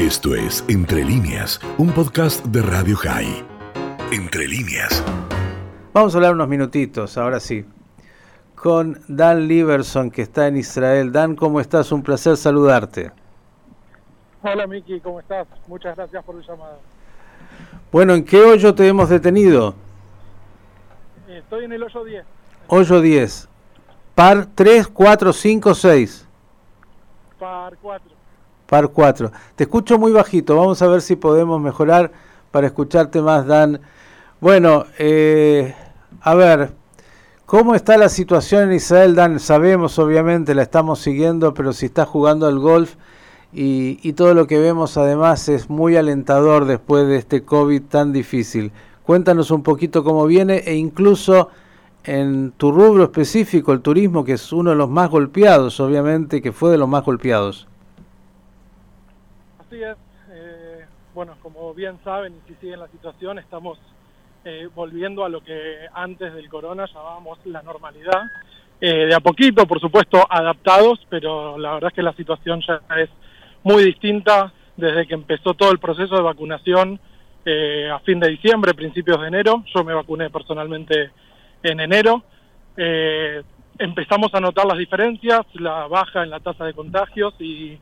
Esto es Entre líneas, un podcast de Radio High. Entre líneas. Vamos a hablar unos minutitos, ahora sí, con Dan Liberson, que está en Israel. Dan, ¿cómo estás? Un placer saludarte. Hola Miki, ¿cómo estás? Muchas gracias por el llamado. Bueno, ¿en qué hoyo te hemos detenido? Estoy en el hoyo 10. Hoyo 10. Par 3, 4, 5, 6. Par 4. Par 4. Te escucho muy bajito. Vamos a ver si podemos mejorar para escucharte más, Dan. Bueno, eh, a ver, ¿cómo está la situación en Israel, Dan? Sabemos, obviamente, la estamos siguiendo, pero si estás jugando al golf y, y todo lo que vemos además es muy alentador después de este COVID tan difícil. Cuéntanos un poquito cómo viene e incluso en tu rubro específico, el turismo, que es uno de los más golpeados, obviamente, que fue de los más golpeados. Es. Eh, bueno, como bien saben y si siguen la situación, estamos eh, volviendo a lo que antes del corona llamábamos la normalidad. Eh, de a poquito, por supuesto, adaptados, pero la verdad es que la situación ya es muy distinta desde que empezó todo el proceso de vacunación a fin de diciembre, principios de enero. Yo me vacuné personalmente en enero. empezamos a notar las diferencias, la baja en la tasa de contagios y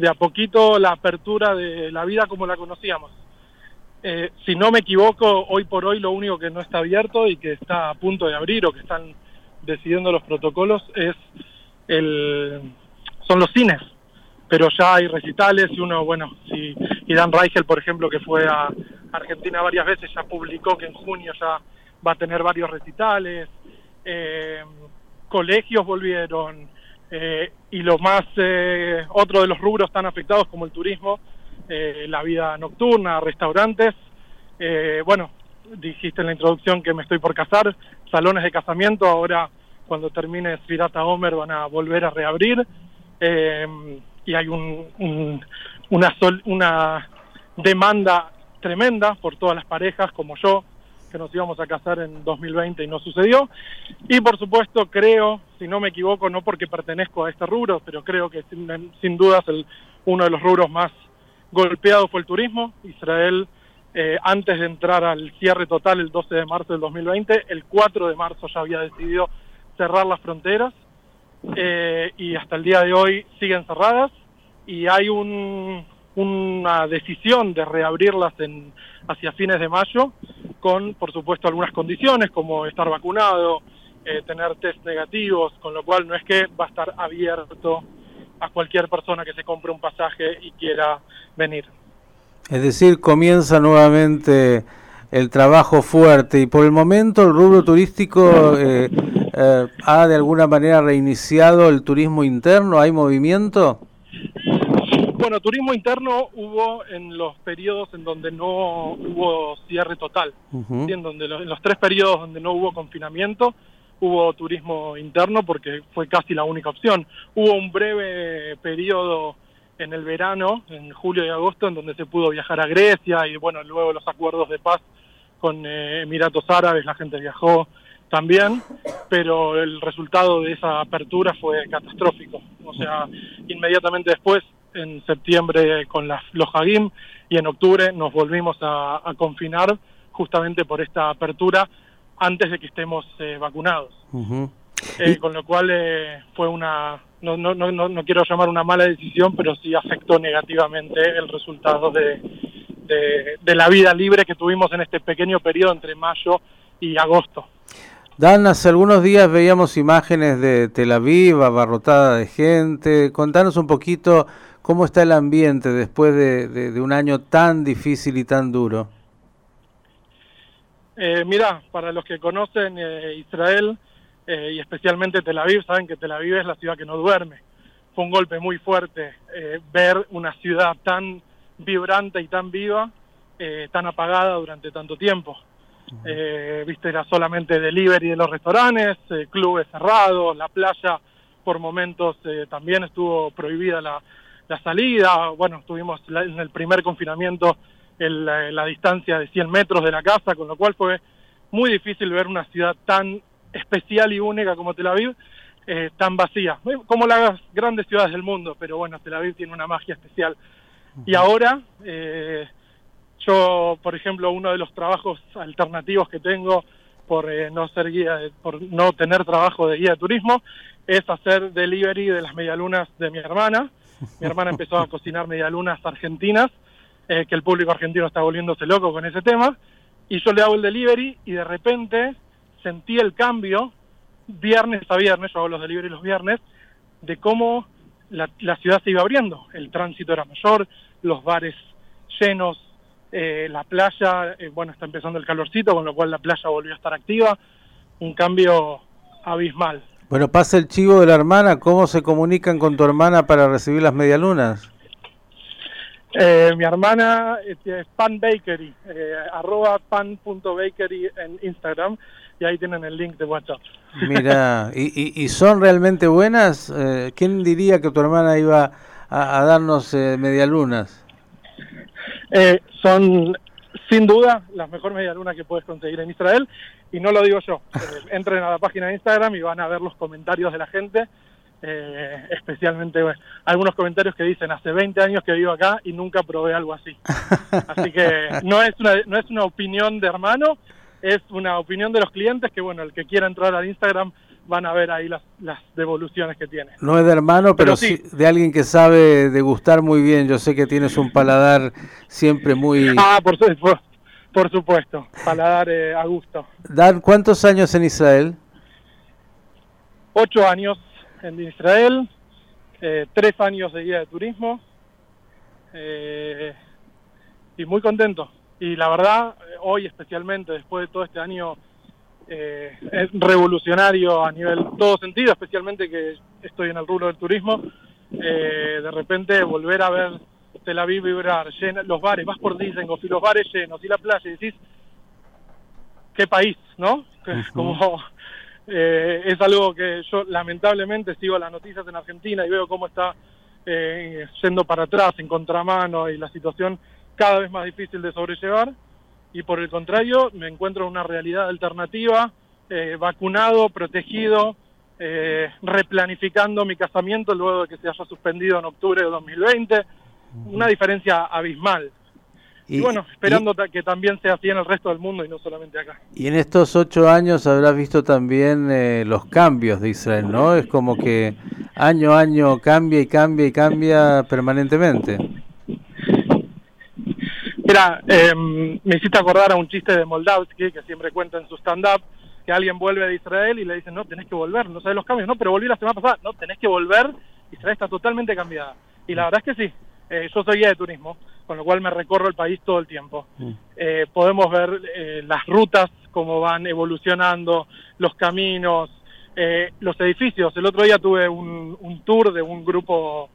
de a poquito la apertura de la vida como la conocíamos. Eh, si no me equivoco, hoy por hoy lo único que no está abierto y que está a punto de abrir o que están decidiendo los protocolos es el, son los cines. Pero ya hay recitales y uno, bueno, si Dan Reichel, por ejemplo, que fue a Argentina varias veces, ya publicó que en junio ya va a tener varios recitales. Eh, colegios volvieron, eh, y lo más, eh, otro de los rubros tan afectados como el turismo, eh, la vida nocturna, restaurantes. bueno, dijiste en la introducción que me estoy por casar, salones de casamiento, ahora cuando termine Svirata Homer van a volver a reabrir. y hay un, una, sol, una demanda tremenda por todas las parejas como yo, que nos íbamos a casar en 2020 y no sucedió. Y por supuesto creo, si no me equivoco, no porque pertenezco a este rubro, pero creo que sin, sin dudas el, uno de los rubros más golpeados fue el turismo. Israel, eh, antes de entrar al cierre total el 12 de marzo del 2020, el 4 de marzo ya había decidido cerrar las fronteras eh, y hasta el día de hoy siguen cerradas y hay un, una decisión de reabrirlas en, hacia fines de mayo con, por supuesto, algunas condiciones como estar vacunado, eh, tener test negativos, con lo cual no es que va a estar abierto a cualquier persona que se compre un pasaje y quiera venir. Es decir, comienza nuevamente el trabajo fuerte y por el momento el rubro turístico eh, eh, ha de alguna manera reiniciado el turismo interno, ¿hay movimiento? Bueno, turismo interno hubo en los periodos en donde no hubo cierre total, en donde en los tres periodos donde no hubo confinamiento hubo turismo interno porque fue casi la única opción. Hubo un breve periodo en el verano, en julio y agosto, en donde se pudo viajar a Grecia y bueno, luego los acuerdos de paz con eh, Emiratos Árabes, la gente viajó también, pero el resultado de esa apertura fue catastrófico. O sea, inmediatamente después en septiembre con los Hagim y en octubre nos volvimos a, confinar justamente por esta apertura antes de que estemos eh, vacunados. Eh, con lo cual eh, fue una, no, no, no, no quiero llamar una mala decisión, pero sí afectó negativamente el resultado de, de, de la vida libre que tuvimos en este pequeño periodo entre mayo y agosto. Dan, hace algunos días veíamos imágenes de Tel Aviv abarrotada de gente. Contanos un poquito ¿Cómo está el ambiente después de, un año tan difícil y tan duro? Eh, mira, para los que conocen eh, Israel eh, y especialmente Tel Aviv, saben que Tel Aviv es la ciudad que no duerme. Fue un golpe muy fuerte eh, ver una ciudad tan vibrante y tan viva, tan apagada durante tanto tiempo. Viste, era solamente delivery de los restaurantes, clubes cerrados, la playa por momentos también estuvo prohibida la, la salida, bueno, tuvimos en el primer confinamiento la, distancia de 100 metros de la casa, con lo cual fue muy difícil ver una ciudad tan especial y única como Tel Aviv, eh, tan vacía, como las grandes ciudades del mundo, pero bueno, Tel Aviv tiene una magia especial. Y ahora, eh, yo, por ejemplo, uno de los trabajos alternativos que tengo por eh, no ser guía, por no tener trabajo de guía de turismo, es hacer delivery de las medialunas de mi hermana. Mi hermana empezó a cocinar medialunas argentinas, eh, que el público argentino está volviéndose loco con ese tema, y yo le hago el delivery y de repente sentí el cambio, viernes a viernes, yo hago los delivery los viernes, de cómo la, la ciudad se iba abriendo. El tránsito era mayor, los bares llenos, eh, la playa, eh, bueno, está empezando el calorcito, con lo cual la playa volvió a estar activa. Un cambio abismal. Bueno, pasa el chivo de la hermana. ¿Cómo se comunican con tu hermana para recibir las medialunas? Eh, mi hermana es, es Pan Bakery, eh, arroba pan.bakery en Instagram y ahí tienen el link de WhatsApp. Mira, ¿y, y, y son realmente buenas? Eh, ¿Quién diría que tu hermana iba a, a darnos eh, medialunas? Eh, son sin duda las mejores medialunas que puedes conseguir en Israel y no lo digo yo. Eh, entren a la página de Instagram y van a ver los comentarios de la gente. Eh, especialmente bueno, algunos comentarios que dicen hace 20 años que vivo acá y nunca probé algo así. Así que no es una, no es una opinión de hermano, es una opinión de los clientes que bueno, el que quiera entrar al Instagram van a ver ahí las, las devoluciones que tiene. No es de hermano, pero, pero sí. sí. de alguien que sabe degustar muy bien. Yo sé que tienes un paladar siempre muy... Ah, por, por, por supuesto, paladar eh, a gusto. Dan, ¿cuántos años en Israel? Ocho años en Israel, eh, tres años de guía de turismo eh, y muy contento. Y la verdad, hoy especialmente, después de todo este año eh, es revolucionario a nivel todo sentido, especialmente que estoy en el rubro del turismo, eh, de repente volver a ver Tel Aviv vibrar, llena, los bares, vas por Dizengoff y los bares llenos y la playa y decís, qué país, ¿no? Uh -huh. Como eh, es algo que yo lamentablemente sigo las noticias en Argentina y veo cómo está eh, yendo para atrás, en contramano y la situación cada vez más difícil de sobrellevar y por el contrario me encuentro en una realidad alternativa, eh, vacunado, protegido, eh, replanificando mi casamiento luego de que se haya suspendido en octubre de 2020, una diferencia abismal. Y, y bueno, esperando y, que también sea así en el resto del mundo y no solamente acá. Y en estos ocho años habrás visto también eh, los cambios de Israel, ¿no? Es como que año a año cambia y cambia y cambia permanentemente. Mira, eh, me hiciste acordar a un chiste de Moldavsky que siempre cuenta en su stand-up, que alguien vuelve de Israel y le dicen, no, tenés que volver, no sabes los cambios, no, pero volví la semana pasada, no, tenés que volver, Israel está totalmente cambiada. Y la verdad es que sí, eh, yo soy guía de turismo, con lo cual me recorro el país todo el tiempo. Mm. Eh, podemos ver eh, las rutas, cómo van evolucionando, los caminos, eh, los edificios. El otro día tuve un, un tour de un grupo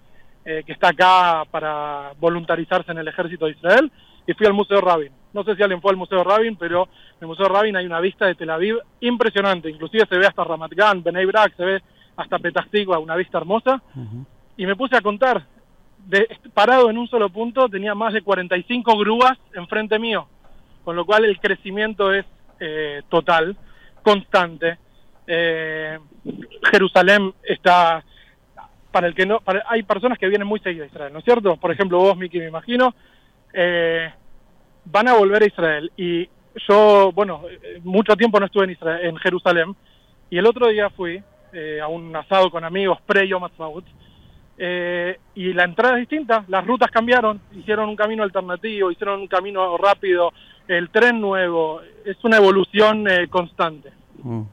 eh, que está acá para voluntarizarse en el ejército de Israel y fui al Museo Rabin. No sé si alguien fue al Museo Rabin, pero en el Museo Rabin hay una vista de Tel Aviv impresionante. Inclusive se ve hasta Ramat Gan, Bnei Brak, se ve hasta Petah Tikva, una vista hermosa. Uh -huh. Y me puse a contar. De, parado en un solo punto tenía más de 45 grúas enfrente mío. Con lo cual el crecimiento es eh, total, constante. Eh, Jerusalén está... Para el que no, para, hay personas que vienen muy seguidas a Israel, ¿no es cierto? Por ejemplo, vos, Miki, me imagino, eh, van a volver a Israel. Y yo, bueno, mucho tiempo no estuve en, Israel, en Jerusalén, y el otro día fui eh, a un asado con amigos pre-Yom eh, y la entrada es distinta, las rutas cambiaron, hicieron un camino alternativo, hicieron un camino rápido, el tren nuevo, es una evolución eh, constante. Mm.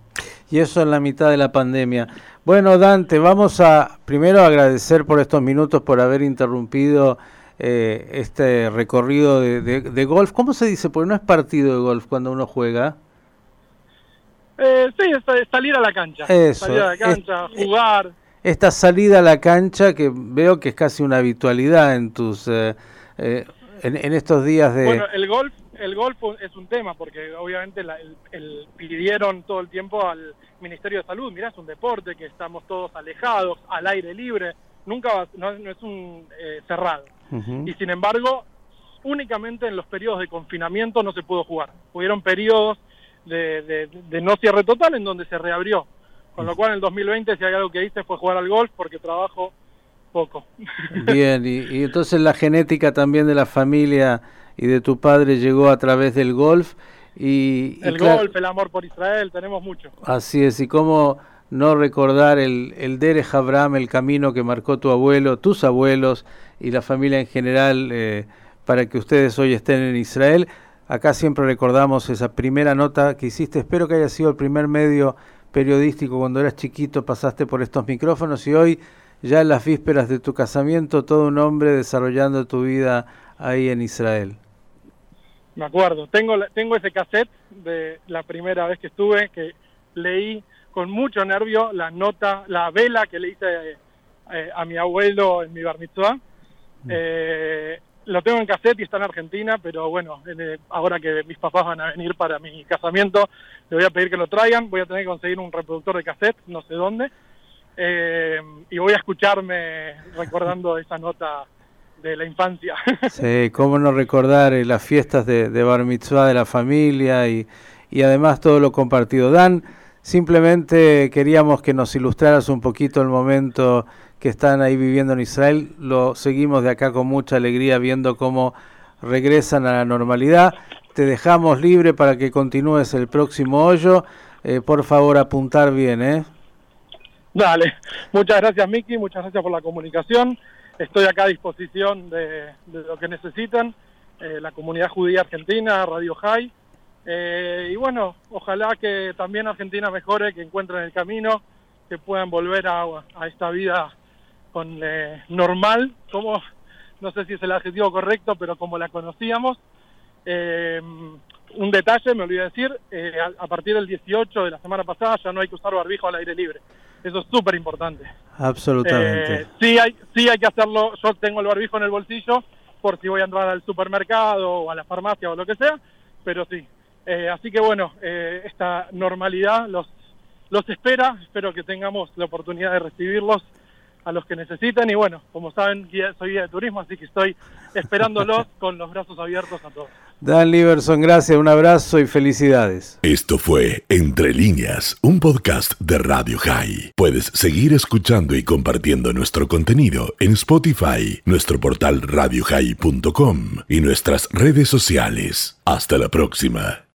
Y eso en la mitad de la pandemia. Bueno, Dante, vamos a primero agradecer por estos minutos, por haber interrumpido eh, este recorrido de, de, de, golf. ¿Cómo se dice? Porque no es partido de golf cuando uno juega. Eh, sí, es salir a la cancha. Eso. Salir a la cancha, es, jugar. Esta salida a la cancha que veo que es casi una habitualidad en tus eh, eh, en, en, estos días de. Bueno, el golf, el golf es un tema porque obviamente la, el, el, pidieron todo el tiempo al Ministerio de Salud. Mirá, es un deporte que estamos todos alejados, al aire libre. Nunca no, no es un eh, cerrado. Uh -huh. Y sin embargo, únicamente en los periodos de confinamiento no se pudo jugar. Hubieron periodos de, de, de, no cierre total en donde se reabrió. Con lo cual en el 2020 si hay algo que hice fue jugar al golf porque trabajo poco. Bien, y, entonces la genética también de la familia y de tu padre llegó a través del golf. Y, el golf, el amor por Israel, tenemos mucho. Así es, y cómo no recordar el, el Derech Abraham, el camino que marcó tu abuelo, tus abuelos y la familia en general eh, para que ustedes hoy estén en Israel. Acá siempre recordamos esa primera nota que hiciste, espero que haya sido el primer medio periodístico cuando eras chiquito, pasaste por estos micrófonos y hoy ya en las vísperas de tu casamiento, todo un hombre desarrollando tu vida ahí en Israel. Me acuerdo, tengo, tengo ese cassette de la primera vez que estuve, que leí con mucho nervio la nota, la vela que le hice eh, a mi abuelo en mi bar mitzvah. Mm. Eh, lo tengo en cassette y está en Argentina, pero bueno, ahora que mis papás van a venir para mi casamiento, le voy a pedir que lo traigan. Voy a tener que conseguir un reproductor de cassette, no sé dónde. Eh, y voy a escucharme recordando esa nota de la infancia. Sí, cómo no recordar eh, las fiestas de, bar mitzvah de la familia y, y además todo lo compartido. Dan, simplemente queríamos que nos ilustraras un poquito el momento que están ahí viviendo en Israel. Lo seguimos de acá con mucha alegría viendo cómo regresan a la normalidad. Te dejamos libre para que continúes el próximo hoyo. Eh, por favor, apuntar bien, ¿eh? Dale. Muchas gracias, Miki. Muchas gracias por la comunicación. Estoy acá a disposición de, lo que necesitan. Eh, la comunidad judía argentina, Radio High. Eh, y bueno, ojalá que también Argentina mejore, que encuentren el camino, que puedan volver a, a esta vida con eh, normal, como no sé si es el adjetivo correcto, pero como la conocíamos. Eh, un detalle, me olvidé decir, eh, a, partir del 18 de la semana pasada ya no hay que usar barbijo al aire libre. Eso es súper importante. Absolutamente. sí, hay, sí hay que hacerlo, yo tengo el barbijo en el bolsillo por si voy a entrar al supermercado o a la farmacia o lo que sea, pero sí. así que bueno, esta normalidad los, los espera, espero que tengamos la oportunidad de recibirlos a los que necesitan y bueno, como saben, soy guía de turismo, así que estoy esperándolos con los brazos abiertos a todos. Dan Liberson, gracias, un abrazo y felicidades. Esto fue Entre líneas, un podcast de Radio High. Puedes seguir escuchando y compartiendo nuestro contenido en Spotify, nuestro portal radiohigh.com y nuestras redes sociales. Hasta la próxima.